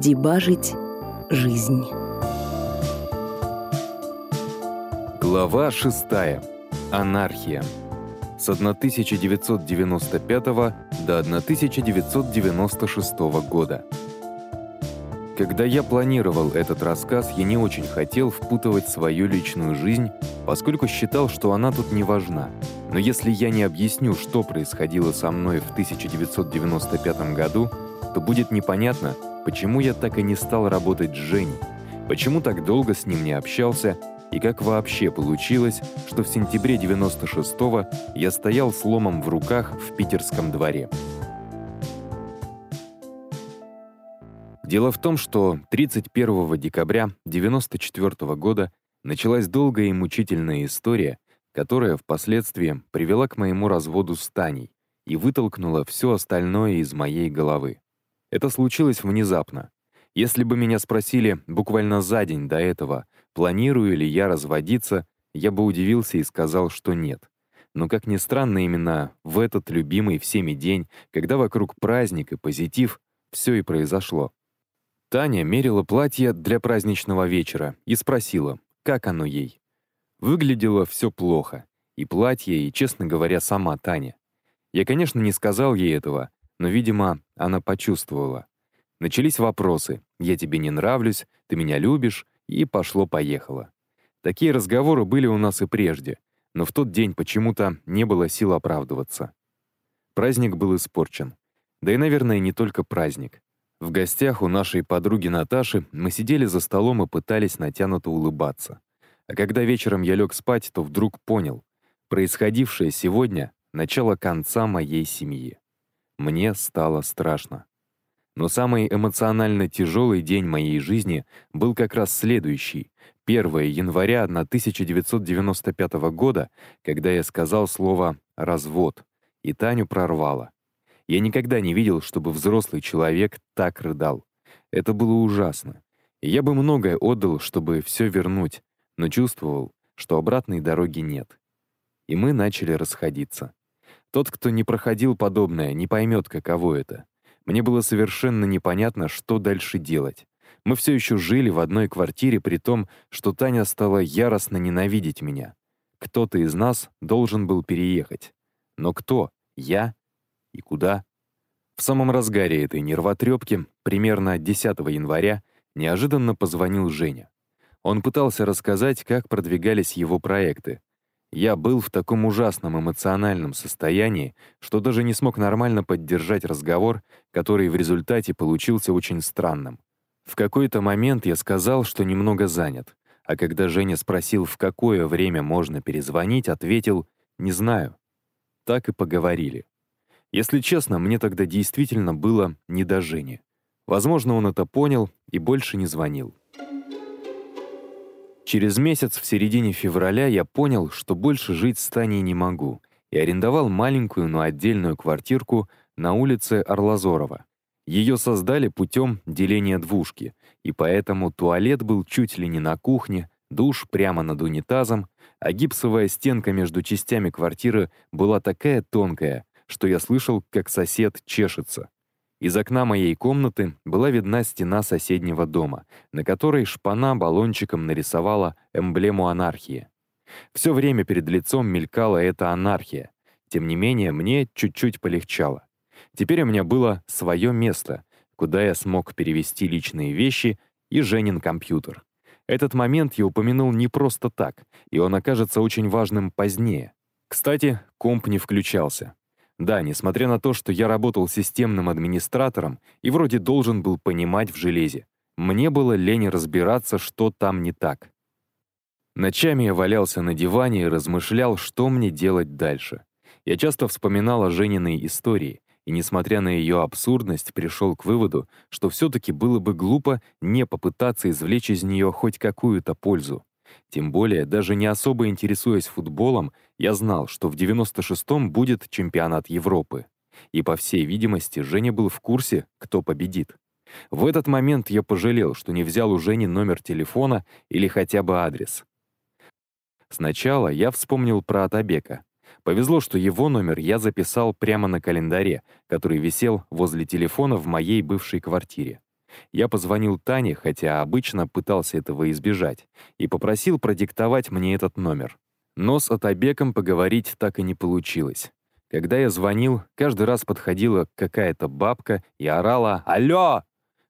Дебажить жизнь. Глава 6. Анархия. С 1995 до 1996 года. Когда я планировал этот рассказ, я не очень хотел впутывать свою личную жизнь, поскольку считал, что она тут не важна. Но если я не объясню, что происходило со мной в 1995 году, то будет непонятно, почему я так и не стал работать с Женей, почему так долго с ним не общался и как вообще получилось, что в сентябре 96-го я стоял с ломом в руках в питерском дворе. Дело в том, что 31 декабря 1994 года началась долгая и мучительная история, которая впоследствии привела к моему разводу с Таней и вытолкнула все остальное из моей головы. Это случилось внезапно. Если бы меня спросили буквально за день до этого, планирую ли я разводиться, я бы удивился и сказал, что нет. Но, как ни странно, именно в этот любимый всеми день, когда вокруг праздник и позитив, все и произошло. Таня мерила платье для праздничного вечера и спросила, как оно ей. Выглядело все плохо. И платье, и, честно говоря, сама Таня. Я, конечно, не сказал ей этого, но, видимо, она почувствовала. Начались вопросы «я тебе не нравлюсь», «ты меня любишь» и пошло-поехало. Такие разговоры были у нас и прежде, но в тот день почему-то не было сил оправдываться. Праздник был испорчен. Да и, наверное, не только праздник. В гостях у нашей подруги Наташи мы сидели за столом и пытались натянуто улыбаться. А когда вечером я лег спать, то вдруг понял, происходившее сегодня — начало конца моей семьи. Мне стало страшно. Но самый эмоционально тяжелый день моей жизни был как раз следующий, 1 января 1995 года, когда я сказал слово «развод», и Таню прорвало. Я никогда не видел, чтобы взрослый человек так рыдал. Это было ужасно. Я бы многое отдал, чтобы все вернуть, но чувствовал, что обратной дороги нет. И мы начали расходиться. Тот, кто не проходил подобное, не поймет, каково это. Мне было совершенно непонятно, что дальше делать. Мы все еще жили в одной квартире, при том, что Таня стала яростно ненавидеть меня. Кто-то из нас должен был переехать. Но кто? Я и куда. В самом разгаре этой нервотрепки, примерно 10 января, неожиданно позвонил Женя. Он пытался рассказать, как продвигались его проекты. Я был в таком ужасном эмоциональном состоянии, что даже не смог нормально поддержать разговор, который в результате получился очень странным. В какой-то момент я сказал, что немного занят, а когда Женя спросил, в какое время можно перезвонить, ответил «не знаю». Так и поговорили. Если честно, мне тогда действительно было не до Жени. Возможно, он это понял и больше не звонил. Через месяц, в середине февраля, я понял, что больше жить с Таней не могу, и арендовал маленькую, но отдельную квартирку на улице Орлазорова. Ее создали путем деления двушки, и поэтому туалет был чуть ли не на кухне, душ прямо над унитазом, а гипсовая стенка между частями квартиры была такая тонкая, что я слышал, как сосед чешется. Из окна моей комнаты была видна стена соседнего дома, на которой шпана баллончиком нарисовала эмблему анархии. Все время перед лицом мелькала эта анархия. Тем не менее, мне чуть-чуть полегчало. Теперь у меня было свое место, куда я смог перевести личные вещи и Женин компьютер. Этот момент я упомянул не просто так, и он окажется очень важным позднее. Кстати, комп не включался. Да, несмотря на то, что я работал системным администратором и вроде должен был понимать в железе, мне было лень разбираться, что там не так. Ночами я валялся на диване и размышлял, что мне делать дальше. Я часто вспоминал о Жениной истории, и, несмотря на ее абсурдность, пришел к выводу, что все-таки было бы глупо не попытаться извлечь из нее хоть какую-то пользу. Тем более, даже не особо интересуясь футболом, я знал, что в 96-м будет чемпионат Европы. И, по всей видимости, Женя был в курсе, кто победит. В этот момент я пожалел, что не взял у Жени номер телефона или хотя бы адрес. Сначала я вспомнил про Атабека. Повезло, что его номер я записал прямо на календаре, который висел возле телефона в моей бывшей квартире. Я позвонил Тане, хотя обычно пытался этого избежать, и попросил продиктовать мне этот номер. Но с Атабеком поговорить так и не получилось. Когда я звонил, каждый раз подходила какая-то бабка и орала «Алло!».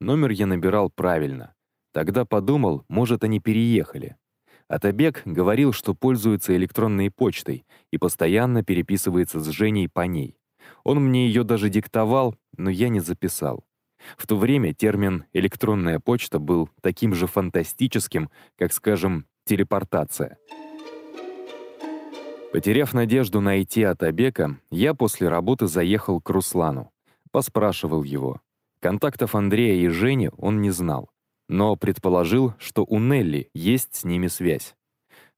Номер я набирал правильно. Тогда подумал, может, они переехали. Атабек говорил, что пользуется электронной почтой и постоянно переписывается с Женей по ней. Он мне ее даже диктовал, но я не записал. В то время термин «электронная почта» был таким же фантастическим, как, скажем, телепортация. Потеряв надежду найти Атабека, я после работы заехал к Руслану. Поспрашивал его. Контактов Андрея и Жени он не знал, но предположил, что у Нелли есть с ними связь.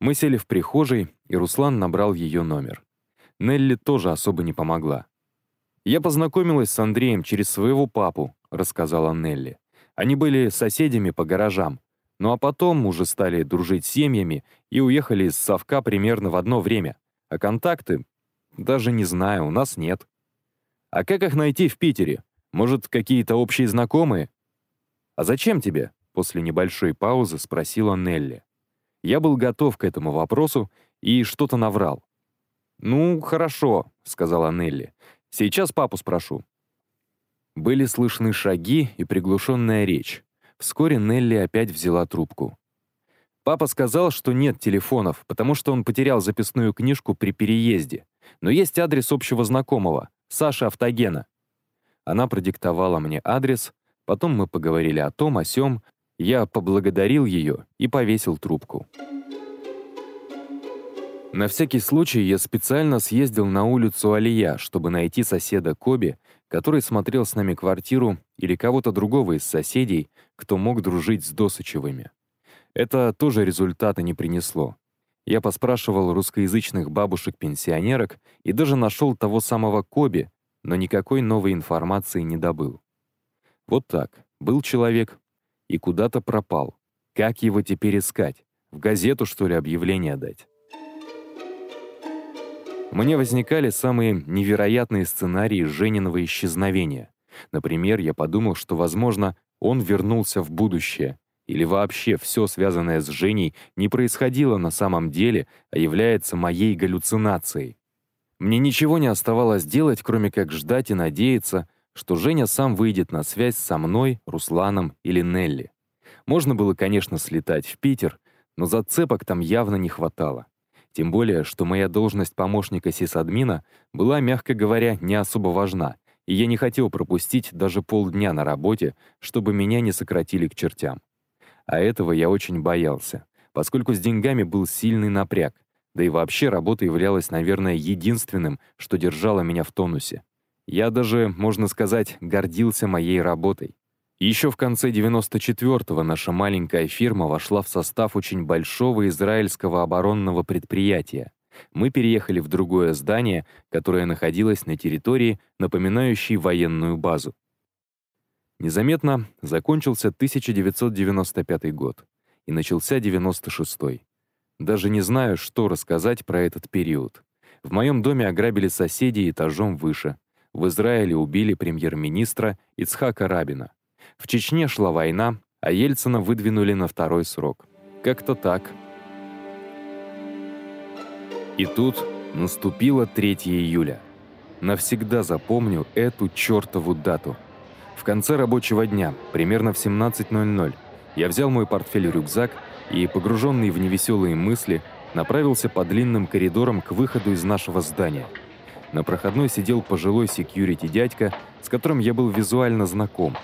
Мы сели в прихожей, и Руслан набрал ее номер. Нелли тоже особо не помогла. «Я познакомилась с Андреем через своего папу», — рассказала Нелли. «Они были соседями по гаражам. Ну а потом уже стали дружить с семьями и уехали из Совка примерно в одно время. А контакты? Даже не знаю, у нас нет. А как их найти в Питере? Может, какие-то общие знакомые? А зачем тебе? После небольшой паузы спросила Нелли. Я был готов к этому вопросу и что-то наврал. «Ну, хорошо», — сказала Нелли. «Сейчас папу спрошу». Были слышны шаги и приглушенная речь. Вскоре Нелли опять взяла трубку. Папа сказал, что нет телефонов, потому что он потерял записную книжку при переезде. Но есть адрес общего знакомого, Саши Автогена. Она продиктовала мне адрес, потом мы поговорили о том, о сём, я поблагодарил ее и повесил трубку. На всякий случай я специально съездил на улицу Алия, чтобы найти соседа Коби, который смотрел с нами квартиру, или кого-то другого из соседей, кто мог дружить с Досычевыми. Это тоже результата не принесло. Я поспрашивал русскоязычных бабушек-пенсионерок и даже нашел того самого Коби, но никакой новой информации не добыл. Вот так. Был человек и куда-то пропал. Как его теперь искать? В газету, что ли, объявление дать? Мне возникали самые невероятные сценарии Жениного исчезновения. Например, я подумал, что, возможно, он вернулся в будущее, или вообще все связанное с Женей не происходило на самом деле, а является моей галлюцинацией. Мне ничего не оставалось делать, кроме как ждать и надеяться, что Женя сам выйдет на связь со мной, Русланом или Нелли. Можно было, конечно, слетать в Питер, но зацепок там явно не хватало. Тем более, что моя должность помощника сисадмина была, мягко говоря, не особо важна, и я не хотел пропустить даже полдня на работе, чтобы меня не сократили к чертям. А этого я очень боялся, поскольку с деньгами был сильный напряг, да и вообще работа являлась, наверное, единственным, что держало меня в тонусе. Я даже, можно сказать, гордился моей работой. Еще в конце 94-го наша маленькая фирма вошла в состав очень большого израильского оборонного предприятия, мы переехали в другое здание, которое находилось на территории, напоминающей военную базу. Незаметно закончился 1995 год и начался 96-й. Даже не знаю, что рассказать про этот период. В моем доме ограбили соседей этажом выше. В Израиле убили премьер-министра Ицхака Рабина. В Чечне шла война, а Ельцина выдвинули на второй срок. Как-то так. И тут наступило 3 июля. Навсегда запомню эту чертову дату. В конце рабочего дня, примерно в 17.00, я взял мой портфель-рюкзак и, погруженный в невеселые мысли, направился по длинным коридорам к выходу из нашего здания. На проходной сидел пожилой секьюрити-дядька, с которым я был визуально знаком.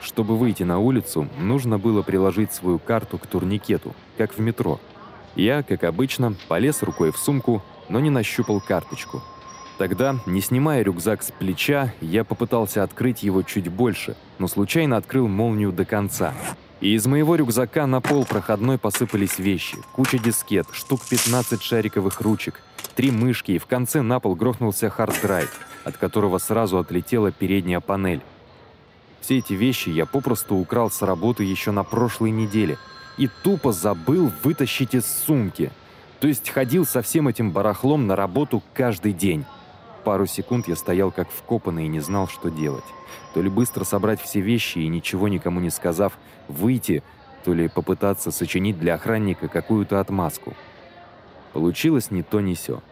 Чтобы выйти на улицу, нужно было приложить свою карту к турникету, как в метро – я, как обычно, полез рукой в сумку, но не нащупал карточку. Тогда, не снимая рюкзак с плеча, я попытался открыть его чуть больше, но случайно открыл молнию до конца. И из моего рюкзака на пол проходной посыпались вещи. Куча дискет, штук 15 шариковых ручек, три мышки, и в конце на пол грохнулся хард-драйв, от которого сразу отлетела передняя панель. Все эти вещи я попросту украл с работы еще на прошлой неделе – и тупо забыл вытащить из сумки. То есть ходил со всем этим барахлом на работу каждый день. пару секунд я стоял как вкопанный и не знал, что делать. То ли быстро собрать все вещи и, ничего никому не сказав, выйти, то ли попытаться сочинить для охранника какую-то отмазку. Получилось ни то, ни сё.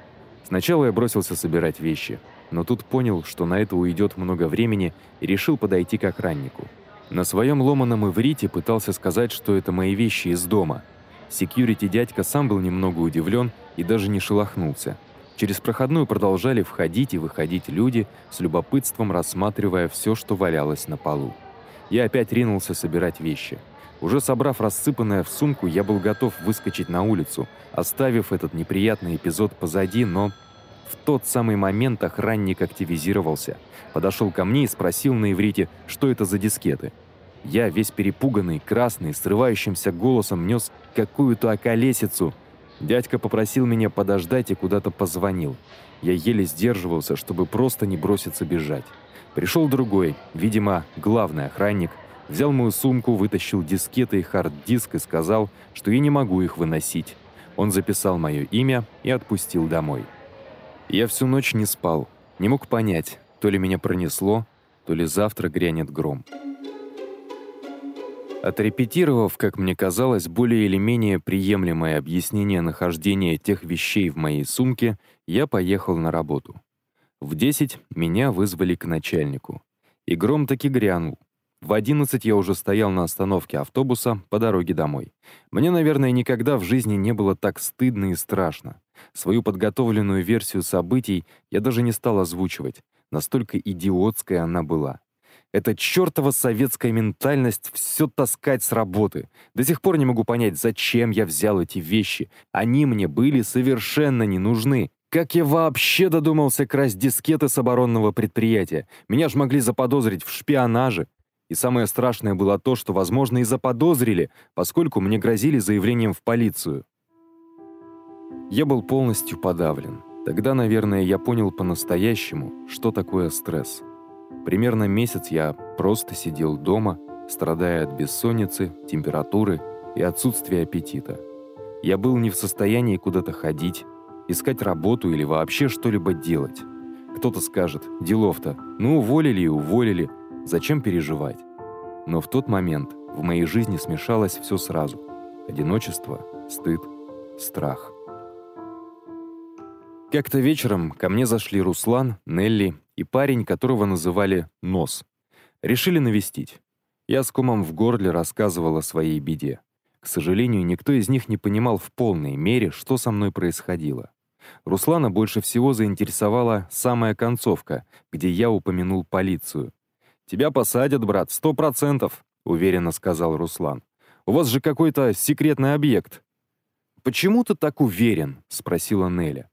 Сначала я бросился собирать вещи, но тут понял, что на это уйдет много времени и решил подойти к охраннику. На своем ломаном иврите пытался сказать, что это мои вещи из дома. Секьюрити дядька сам был немного удивлен и даже не шелохнулся. Через проходную продолжали входить и выходить люди, с любопытством рассматривая все, что валялось на полу. Я опять ринулся собирать вещи. Уже собрав рассыпанное в сумку, я был готов выскочить на улицу, оставив этот неприятный эпизод позади, но в тот самый момент охранник активизировался, подошел ко мне и спросил на иврите, что это за дискеты. Я, весь перепуганный, красный, срывающимся голосом нес какую-то околесицу. Дядька попросил меня подождать и куда-то позвонил. Я еле сдерживался, чтобы просто не броситься бежать. Пришел другой, видимо, главный охранник, взял мою сумку, вытащил дискеты и хард-диск и сказал, что я не могу их выносить. Он записал мое имя и отпустил домой. Я всю ночь не спал, не мог понять, то ли меня пронесло, то ли завтра грянет гром. Отрепетировав, как мне казалось, более или менее приемлемое объяснение нахождения тех вещей в моей сумке, я поехал на работу. В 10 меня вызвали к начальнику. И гром таки грянул. В 11 я уже стоял на остановке автобуса по дороге домой. Мне, наверное, никогда в жизни не было так стыдно и страшно. Свою подготовленную версию событий я даже не стал озвучивать. Настолько идиотская она была. Эта чертова советская ментальность все таскать с работы. До сих пор не могу понять, зачем я взял эти вещи. Они мне были совершенно не нужны. Как я вообще додумался красть дискеты с оборонного предприятия? Меня ж могли заподозрить в шпионаже. И самое страшное было то, что, возможно, и заподозрили, поскольку мне грозили заявлением в полицию. Я был полностью подавлен. Тогда, наверное, я понял по-настоящему, что такое стресс. Примерно месяц я просто сидел дома, страдая от бессонницы, температуры и отсутствия аппетита. Я был не в состоянии куда-то ходить, искать работу или вообще что-либо делать. Кто-то скажет, делов-то, ну уволили и уволили, Зачем переживать? Но в тот момент в моей жизни смешалось все сразу. Одиночество, стыд, страх. Как-то вечером ко мне зашли Руслан, Нелли и парень, которого называли Нос. Решили навестить. Я с комом в горле рассказывал о своей беде. К сожалению, никто из них не понимал в полной мере, что со мной происходило. Руслана больше всего заинтересовала самая концовка, где я упомянул полицию. «Тебя посадят, брат, сто процентов», — уверенно сказал Руслан. «У вас же какой-то секретный объект». «Почему ты так уверен?» — спросила Неля.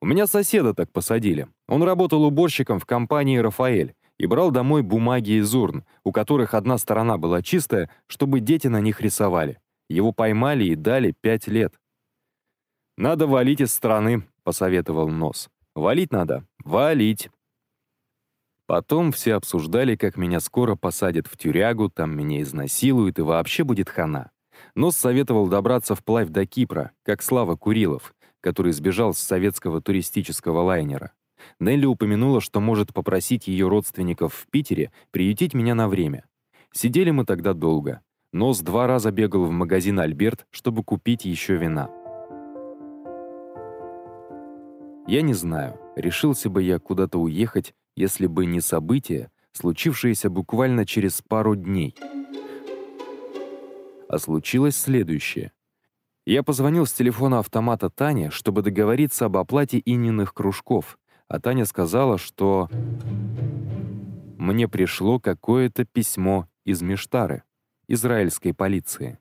«У меня соседа так посадили. Он работал уборщиком в компании «Рафаэль» и брал домой бумаги из урн, у которых одна сторона была чистая, чтобы дети на них рисовали. Его поймали и дали пять лет». «Надо валить из страны», — посоветовал Нос. «Валить надо. Валить». Потом все обсуждали, как меня скоро посадят в тюрягу, там меня изнасилуют и вообще будет хана. Нос советовал добраться вплавь до Кипра, как Слава Курилов, который сбежал с советского туристического лайнера. Нелли упомянула, что может попросить ее родственников в Питере приютить меня на время. Сидели мы тогда долго. Нос два раза бегал в магазин «Альберт», чтобы купить еще вина. Я не знаю, решился бы я куда-то уехать если бы не событие, случившееся буквально через пару дней. А случилось следующее. Я позвонил с телефона автомата Тане, чтобы договориться об оплате Ининых кружков, а Таня сказала, что мне пришло какое-то письмо из Миштары, израильской полиции.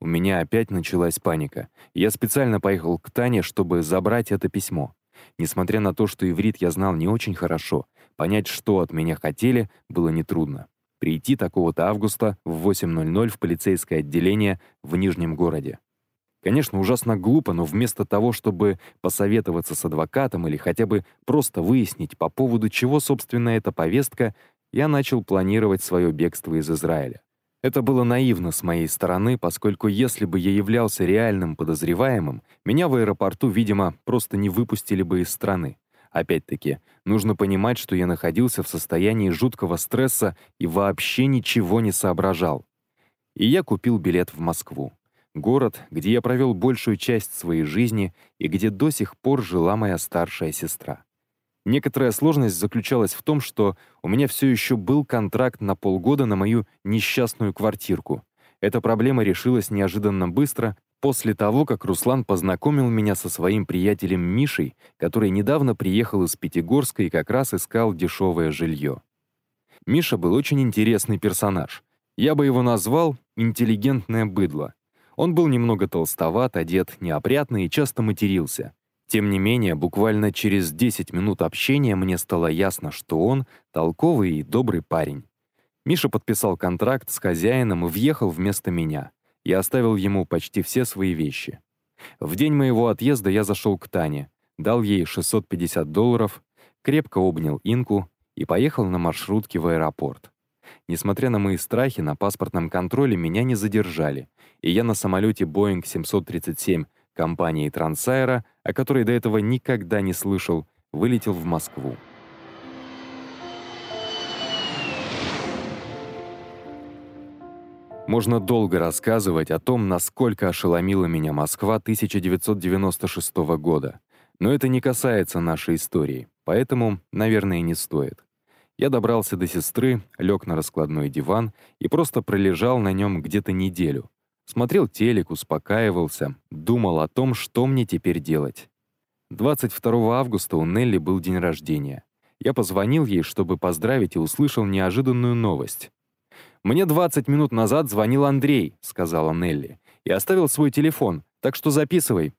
У меня опять началась паника. Я специально поехал к Тане, чтобы забрать это письмо. Несмотря на то, что иврит я знал не очень хорошо, понять, что от меня хотели, было нетрудно. Прийти такого-то августа в 8.00 в полицейское отделение в Нижнем городе. Конечно, ужасно глупо, но вместо того, чтобы посоветоваться с адвокатом или хотя бы просто выяснить, по поводу чего, собственно, эта повестка, я начал планировать свое бегство из Израиля. Это было наивно с моей стороны, поскольку если бы я являлся реальным подозреваемым, меня в аэропорту, видимо, просто не выпустили бы из страны. Опять-таки, нужно понимать, что я находился в состоянии жуткого стресса и вообще ничего не соображал. И я купил билет в Москву. Город, где я провел большую часть своей жизни и где до сих пор жила моя старшая сестра. Некоторая сложность заключалась в том, что у меня все еще был контракт на полгода на мою несчастную квартирку. Эта проблема решилась неожиданно быстро, после того, как Руслан познакомил меня со своим приятелем Мишей, который недавно приехал из Пятигорска и как раз искал дешевое жилье. Миша был очень интересный персонаж. Я бы его назвал «интеллигентное быдло». Он был немного толстоват, одет неопрятно и часто матерился. Тем не менее, буквально через 10 минут общения мне стало ясно, что он толковый и добрый парень. Миша подписал контракт с хозяином и въехал вместо меня. Я оставил ему почти все свои вещи. В день моего отъезда я зашел к Тане, дал ей 650 долларов, крепко обнял Инку и поехал на маршрутке в аэропорт. Несмотря на мои страхи, на паспортном контроле меня не задержали, и я на самолете Boeing 737 компании Трансайра, о которой до этого никогда не слышал, вылетел в Москву. Можно долго рассказывать о том, насколько ошеломила меня Москва 1996 года, но это не касается нашей истории, поэтому, наверное, не стоит. Я добрался до сестры, лег на раскладной диван и просто пролежал на нем где-то неделю. Смотрел телек, успокаивался, думал о том, что мне теперь делать. 22 августа у Нелли был день рождения. Я позвонил ей, чтобы поздравить, и услышал неожиданную новость. «Мне 20 минут назад звонил Андрей», — сказала Нелли, «и оставил свой телефон, так что записывай».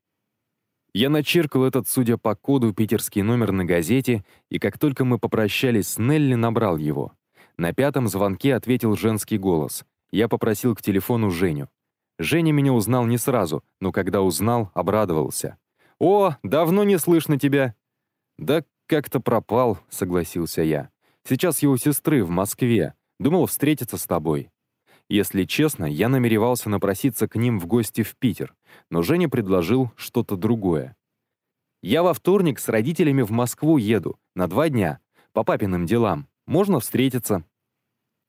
Я начеркал этот, судя по коду, питерский номер на газете, и как только мы попрощались с Нелли, набрал его. На пятом звонке ответил женский голос. Я попросил к телефону Женю. Женя меня узнал не сразу, но когда узнал, обрадовался. «О, давно не слышно тебя!» «Да как-то пропал», — согласился я. «Сейчас у сестры в Москве. Думал встретиться с тобой». Если честно, я намеревался напроситься к ним в гости в Питер, но Женя предложил что-то другое. «Я во вторник с родителями в Москву еду, на два дня, по папиным делам. Можно встретиться?»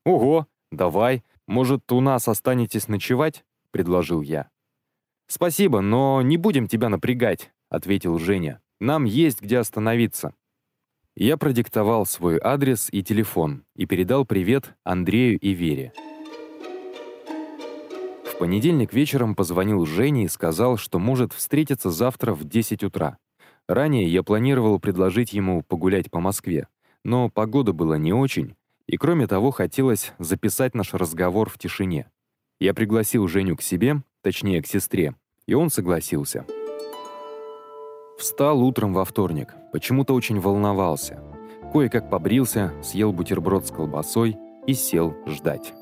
«Ого, давай. Может, у нас останетесь ночевать?» — предложил я. «Спасибо, но не будем тебя напрягать», — ответил Женя. «Нам есть где остановиться». Я продиктовал свой адрес и телефон и передал привет Андрею и Вере. В понедельник вечером позвонил Жене и сказал, что может встретиться завтра в 10 утра. Ранее я планировал предложить ему погулять по Москве, но погода была не очень, и кроме того хотелось записать наш разговор в тишине. Я пригласил Женю к себе, точнее, к сестре, и он согласился. Встал утром во вторник, почему-то очень волновался. Кое-как побрился, съел бутерброд с колбасой и сел ждать.